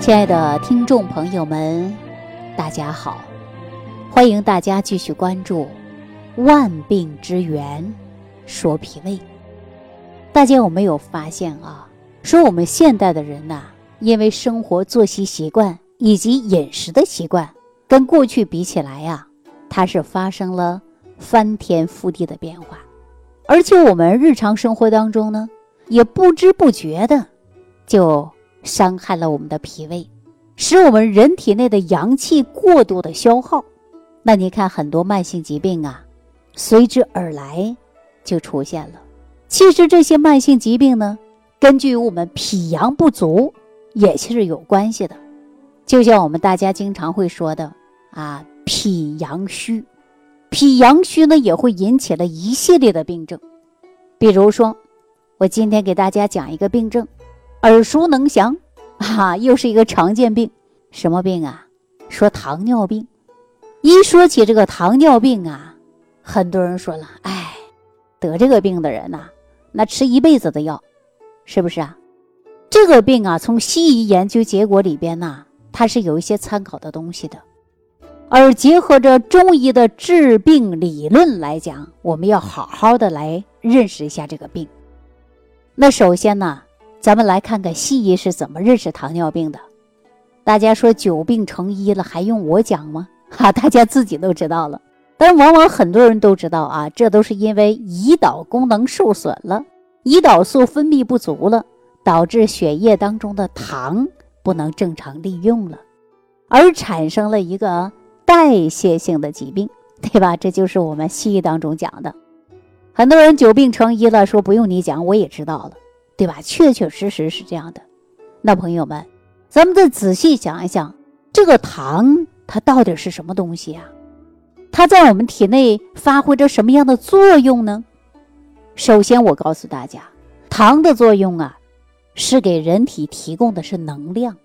亲爱的听众朋友们，大家好！欢迎大家继续关注《万病之源说脾胃》。大家有没有发现啊？说我们现代的人呐，因为生活作息习惯以及饮食的习惯，跟过去比起来呀，它是发生了翻天覆地的变化。而且我们日常生活当中呢，也不知不觉的就。伤害了我们的脾胃，使我们人体内的阳气过度的消耗。那你看，很多慢性疾病啊，随之而来就出现了。其实这些慢性疾病呢，根据我们脾阳不足也是有关系的。就像我们大家经常会说的啊，脾阳虚，脾阳虚呢也会引起了一系列的病症。比如说，我今天给大家讲一个病症。耳熟能详，啊，又是一个常见病，什么病啊？说糖尿病。一说起这个糖尿病啊，很多人说了，哎，得这个病的人呐，那吃一辈子的药，是不是啊？这个病啊，从西医研究结果里边呢，它是有一些参考的东西的，而结合着中医的治病理论来讲，我们要好好的来认识一下这个病。那首先呢。咱们来看看西医是怎么认识糖尿病的。大家说久病成医了，还用我讲吗？哈，大家自己都知道了。但往往很多人都知道啊，这都是因为胰岛功能受损了，胰岛素分泌不足了，导致血液当中的糖不能正常利用了，而产生了一个代谢性的疾病，对吧？这就是我们西医当中讲的。很多人久病成医了，说不用你讲，我也知道了。对吧？确确实实是这样的。那朋友们，咱们再仔细想一想，这个糖它到底是什么东西啊？它在我们体内发挥着什么样的作用呢？首先，我告诉大家，糖的作用啊，是给人体提供的是能量。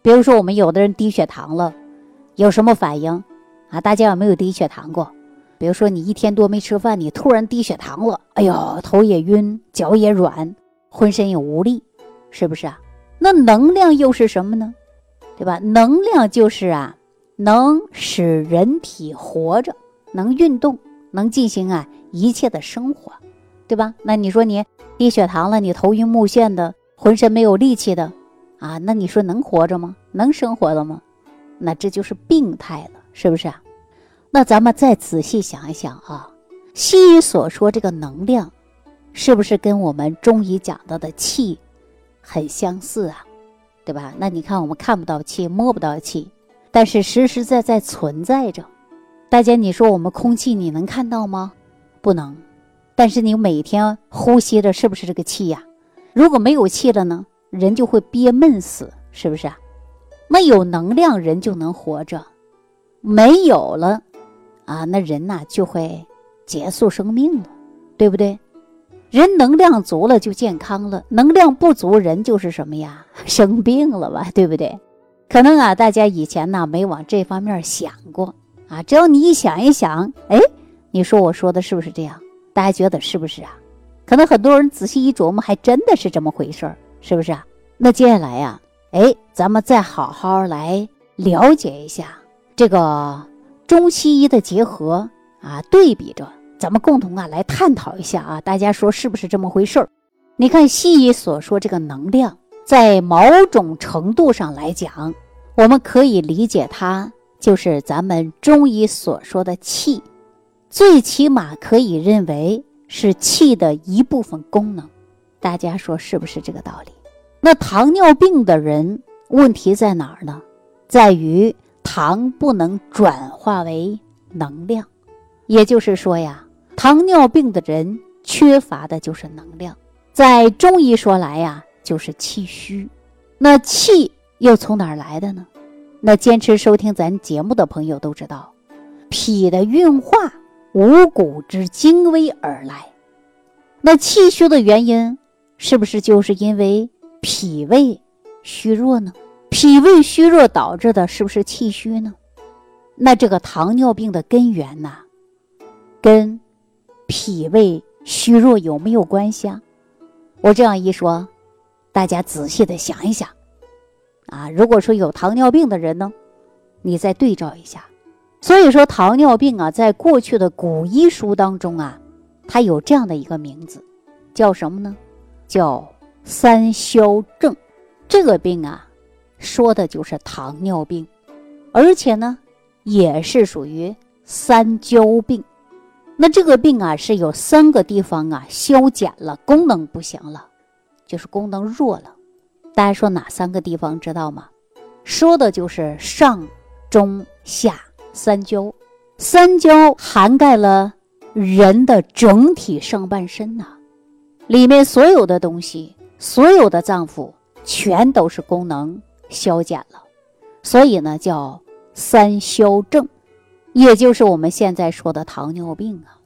比如说，我们有的人低血糖了，有什么反应啊？大家有没有低血糖过？比如说，你一天多没吃饭，你突然低血糖了，哎呦，头也晕，脚也软。浑身也无力，是不是啊？那能量又是什么呢？对吧？能量就是啊，能使人体活着，能运动，能进行啊一切的生活，对吧？那你说你低血糖了，你头晕目眩的，浑身没有力气的，啊，那你说能活着吗？能生活了吗？那这就是病态了，是不是啊？那咱们再仔细想一想啊，西医所说这个能量。是不是跟我们中医讲到的气很相似啊？对吧？那你看，我们看不到气，摸不到气，但是实实在在存在着。大家，你说我们空气你能看到吗？不能。但是你每天呼吸的是不是这个气呀？如果没有气了呢，人就会憋闷死，是不是啊？那有能量，人就能活着；没有了，啊，那人呐就会结束生命了，对不对？人能量足了就健康了，能量不足人就是什么呀？生病了吧，对不对？可能啊，大家以前呢没往这方面想过啊。只要你一想一想，哎，你说我说的是不是这样？大家觉得是不是啊？可能很多人仔细一琢磨，还真的是这么回事儿，是不是啊？那接下来呀，哎，咱们再好好来了解一下这个中西医的结合啊，对比着。咱们共同啊来探讨一下啊，大家说是不是这么回事儿？你看西医所说这个能量，在某种程度上来讲，我们可以理解它就是咱们中医所说的气，最起码可以认为是气的一部分功能。大家说是不是这个道理？那糖尿病的人问题在哪儿呢？在于糖不能转化为能量，也就是说呀。糖尿病的人缺乏的就是能量，在中医说来呀，就是气虚。那气又从哪儿来的呢？那坚持收听咱节目的朋友都知道，脾的运化五谷之精微而来。那气虚的原因是不是就是因为脾胃虚弱呢？脾胃虚弱导致的是不是气虚呢？那这个糖尿病的根源呢，跟脾胃虚弱有没有关系啊？我这样一说，大家仔细的想一想，啊，如果说有糖尿病的人呢，你再对照一下。所以说，糖尿病啊，在过去的古医书当中啊，它有这样的一个名字，叫什么呢？叫三消症。这个病啊，说的就是糖尿病，而且呢，也是属于三焦病。那这个病啊，是有三个地方啊消减了，功能不行了，就是功能弱了。大家说哪三个地方知道吗？说的就是上、中、下三焦。三焦涵盖了人的整体上半身呐，里面所有的东西，所有的脏腑全都是功能消减了，所以呢叫三消症，也就是我们现在说的糖尿病啊。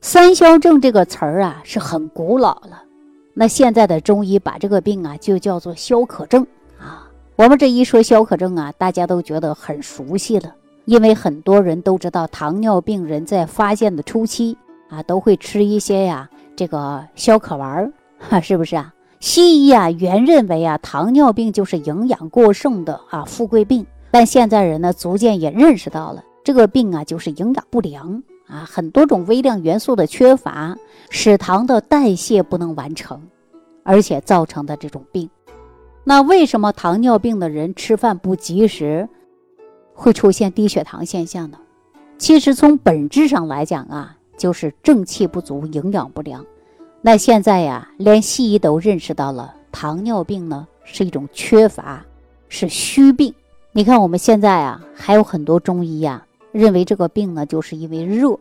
三消症这个词儿啊是很古老了。那现在的中医把这个病啊就叫做消渴症啊。我们这一说消渴症啊，大家都觉得很熟悉了，因为很多人都知道糖尿病人在发现的初期啊都会吃一些呀这个消渴丸儿，哈，是不是啊？西医啊原认为啊糖尿病就是营养过剩的啊富贵病，但现在人呢逐渐也认识到了这个病啊就是营养不良。啊，很多种微量元素的缺乏，使糖的代谢不能完成，而且造成的这种病。那为什么糖尿病的人吃饭不及时，会出现低血糖现象呢？其实从本质上来讲啊，就是正气不足、营养不良。那现在呀，连西医都认识到了糖尿病呢是一种缺乏，是虚病。你看我们现在啊，还有很多中医呀。认为这个病呢，就是因为热，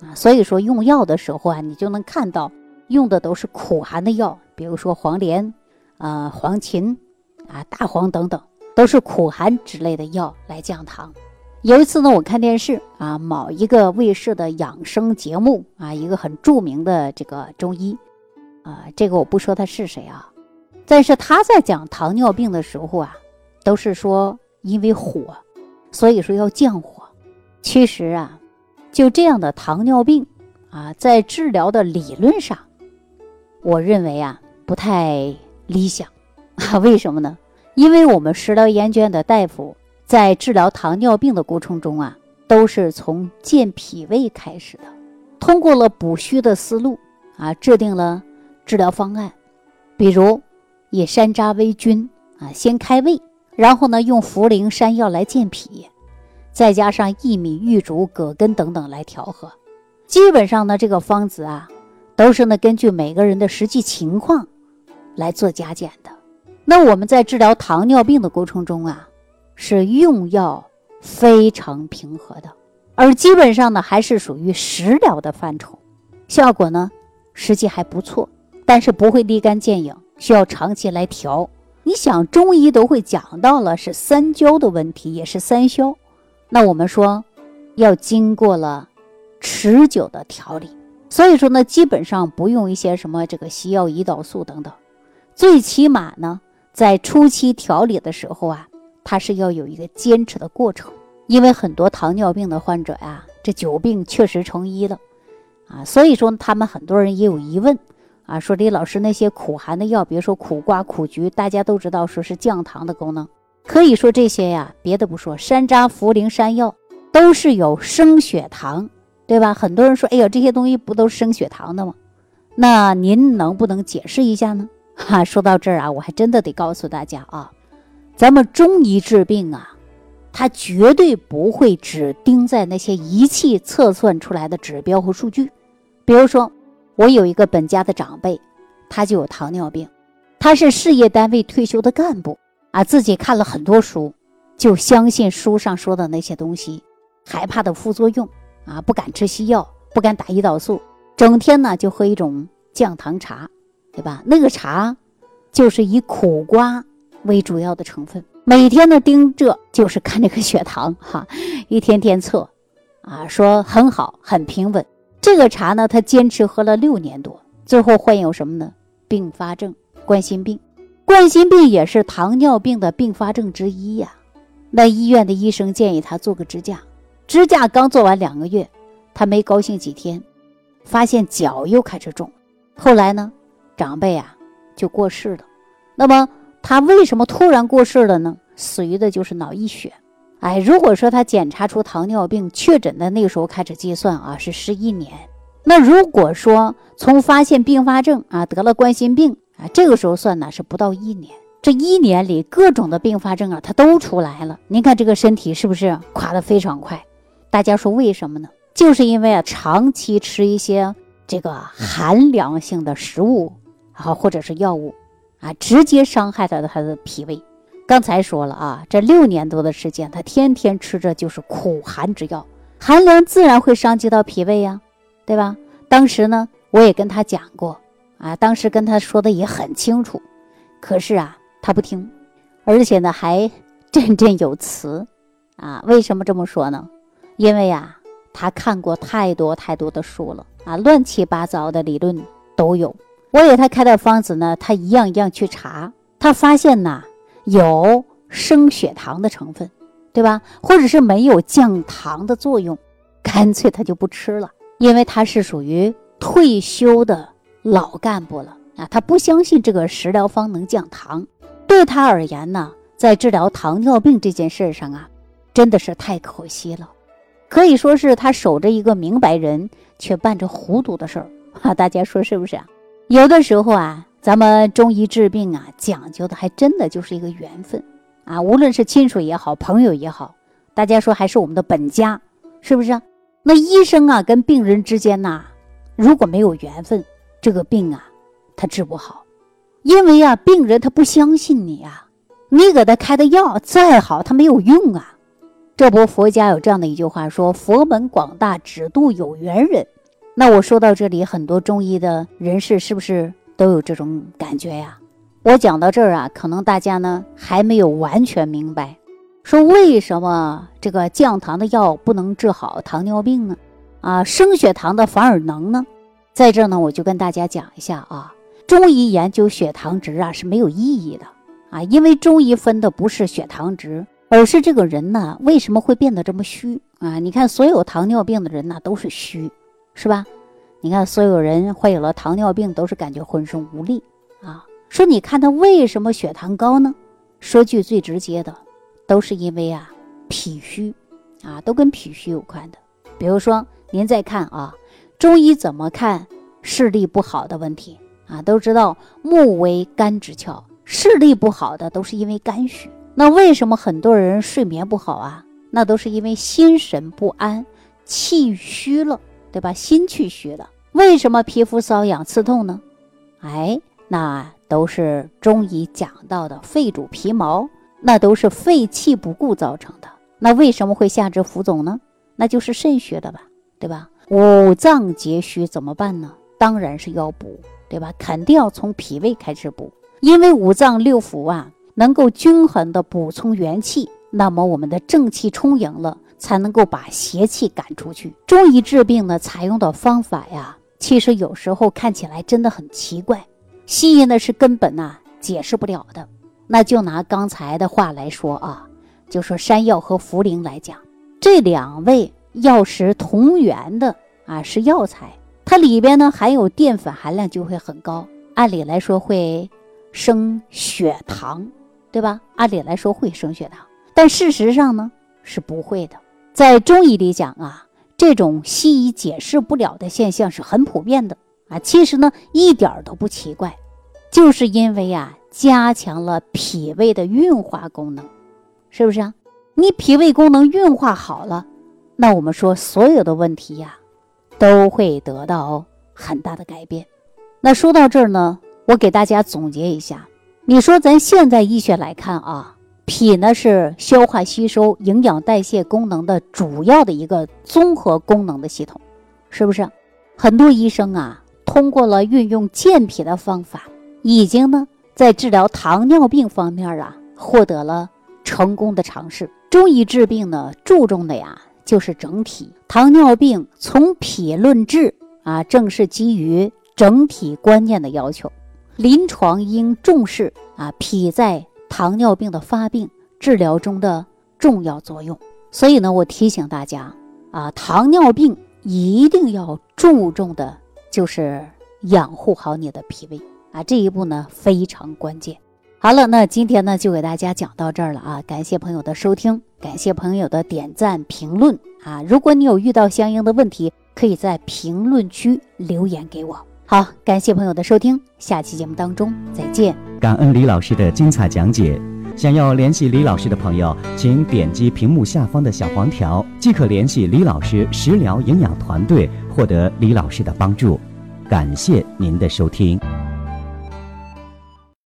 啊，所以说用药的时候啊，你就能看到用的都是苦寒的药，比如说黄连，啊，黄芩，啊，大黄等等，都是苦寒之类的药来降糖。有一次呢，我看电视啊，某一个卫视的养生节目啊，一个很著名的这个中医，啊，这个我不说他是谁啊，但是他在讲糖尿病的时候啊，都是说因为火，所以说要降火。其实啊，就这样的糖尿病啊，在治疗的理论上，我认为啊不太理想 啊。为什么呢？因为我们食疗研究院的大夫在治疗糖尿病的过程中啊，都是从健脾胃开始的，通过了补虚的思路啊，制定了治疗方案，比如以山楂为君啊，先开胃，然后呢用茯苓山药来健脾。再加上薏米、玉竹、葛根等等来调和，基本上呢，这个方子啊，都是呢根据每个人的实际情况来做加减的。那我们在治疗糖尿病的过程中啊，是用药非常平和的，而基本上呢还是属于食疗的范畴，效果呢实际还不错，但是不会立竿见影，需要长期来调。你想，中医都会讲到了是三焦的问题，也是三消。那我们说，要经过了持久的调理，所以说呢，基本上不用一些什么这个西药、胰岛素等等，最起码呢，在初期调理的时候啊，它是要有一个坚持的过程。因为很多糖尿病的患者呀，这久病确实成医了，啊，所以说他们很多人也有疑问，啊，说李老师那些苦寒的药，比如说苦瓜、苦菊，大家都知道说是降糖的功能。可以说这些呀，别的不说，山楂、茯苓、山药都是有升血糖，对吧？很多人说，哎呀，这些东西不都是升血糖的吗？那您能不能解释一下呢？哈，说到这儿啊，我还真的得告诉大家啊，咱们中医治病啊，它绝对不会只盯在那些仪器测算出来的指标和数据。比如说，我有一个本家的长辈，他就有糖尿病，他是事业单位退休的干部。啊，自己看了很多书，就相信书上说的那些东西，害怕的副作用啊，不敢吃西药，不敢打胰岛素，整天呢就喝一种降糖茶，对吧？那个茶就是以苦瓜为主要的成分，每天呢盯着就是看这个血糖哈，一天天测，啊，说很好，很平稳。这个茶呢，他坚持喝了六年多，最后患有什么呢？并发症，冠心病。冠心病也是糖尿病的并发症之一呀。那医院的医生建议他做个支架，支架刚做完两个月，他没高兴几天，发现脚又开始肿。后来呢，长辈啊就过世了。那么他为什么突然过世了呢？死于的就是脑溢血。哎，如果说他检查出糖尿病确诊的那个时候开始计算啊，是十一年。那如果说从发现并发症啊，得了冠心病啊，这个时候算呢是不到一年。这一年里各种的并发症啊，它都出来了。您看这个身体是不是垮得非常快？大家说为什么呢？就是因为啊，长期吃一些这个寒凉性的食物啊，或者是药物啊，直接伤害到了他的脾胃。刚才说了啊，这六年多的时间，他天天吃着就是苦寒之药，寒凉自然会伤及到脾胃呀，对吧？当时呢，我也跟他讲过啊，当时跟他说的也很清楚，可是啊，他不听，而且呢还 振振有词啊。为什么这么说呢？因为呀。他看过太多太多的书了啊，乱七八糟的理论都有。我给他开的方子呢，他一样一样去查，他发现呐有升血糖的成分，对吧？或者是没有降糖的作用，干脆他就不吃了，因为他是属于退休的老干部了啊，他不相信这个食疗方能降糖。对他而言呢，在治疗糖尿病这件事上啊，真的是太可惜了。可以说是他守着一个明白人，却办着糊涂的事儿啊！大家说是不是啊？有的时候啊，咱们中医治病啊，讲究的还真的就是一个缘分啊。无论是亲属也好，朋友也好，大家说还是我们的本家，是不是？那医生啊，跟病人之间呐，如果没有缘分，这个病啊，他治不好，因为啊，病人他不相信你啊，你给他开的药再好，他没有用啊。这不，佛家有这样的一句话说：“佛门广大，只渡有缘人。”那我说到这里，很多中医的人士是不是都有这种感觉呀？我讲到这儿啊，可能大家呢还没有完全明白，说为什么这个降糖的药不能治好糖尿病呢？啊，升血糖的反而能呢？在这儿呢，我就跟大家讲一下啊，中医研究血糖值啊是没有意义的啊，因为中医分的不是血糖值。而是这个人呢，为什么会变得这么虚啊？你看，所有糖尿病的人呢都是虚，是吧？你看，所有人患有了糖尿病都是感觉浑身无力啊。说你看他为什么血糖高呢？说句最直接的，都是因为啊脾虚啊，都跟脾虚有关的。比如说，您再看啊，中医怎么看视力不好的问题啊？都知道目为肝之窍，视力不好的都是因为肝虚。那为什么很多人睡眠不好啊？那都是因为心神不安，气虚了，对吧？心气虚了。为什么皮肤瘙痒、刺痛呢？哎，那都是中医讲到的肺主皮毛，那都是肺气不固造成的。那为什么会下肢浮肿呢？那就是肾虚了吧，对吧？五脏皆虚怎么办呢？当然是要补，对吧？肯定要从脾胃开始补，因为五脏六腑啊。能够均衡的补充元气，那么我们的正气充盈了，才能够把邪气赶出去。中医治病呢，采用的方法呀，其实有时候看起来真的很奇怪，西医呢是根本呐解释不了的。那就拿刚才的话来说啊，就说山药和茯苓来讲，这两味药食同源的啊是药材，它里边呢含有淀粉含量就会很高，按理来说会升血糖。对吧？按理来说会升血糖，但事实上呢是不会的。在中医里讲啊，这种西医解释不了的现象是很普遍的啊。其实呢一点都不奇怪，就是因为啊加强了脾胃的运化功能，是不是啊？你脾胃功能运化好了，那我们说所有的问题呀都会得到很大的改变。那说到这儿呢，我给大家总结一下。你说咱现在医学来看啊，脾呢是消化吸收、营养代谢功能的主要的一个综合功能的系统，是不是？很多医生啊，通过了运用健脾的方法，已经呢在治疗糖尿病方面啊获得了成功的尝试。中医治病呢，注重的呀就是整体。糖尿病从脾论治啊，正是基于整体观念的要求。临床应重视啊脾在糖尿病的发病治疗中的重要作用。所以呢，我提醒大家啊，糖尿病一定要注重的就是养护好你的脾胃啊，这一步呢非常关键。好了，那今天呢就给大家讲到这儿了啊！感谢朋友的收听，感谢朋友的点赞评论啊！如果你有遇到相应的问题，可以在评论区留言给我。好，感谢朋友的收听，下期节目当中再见。感恩李老师的精彩讲解。想要联系李老师的朋友，请点击屏幕下方的小黄条，即可联系李老师食疗营养团队，获得李老师的帮助。感谢您的收听。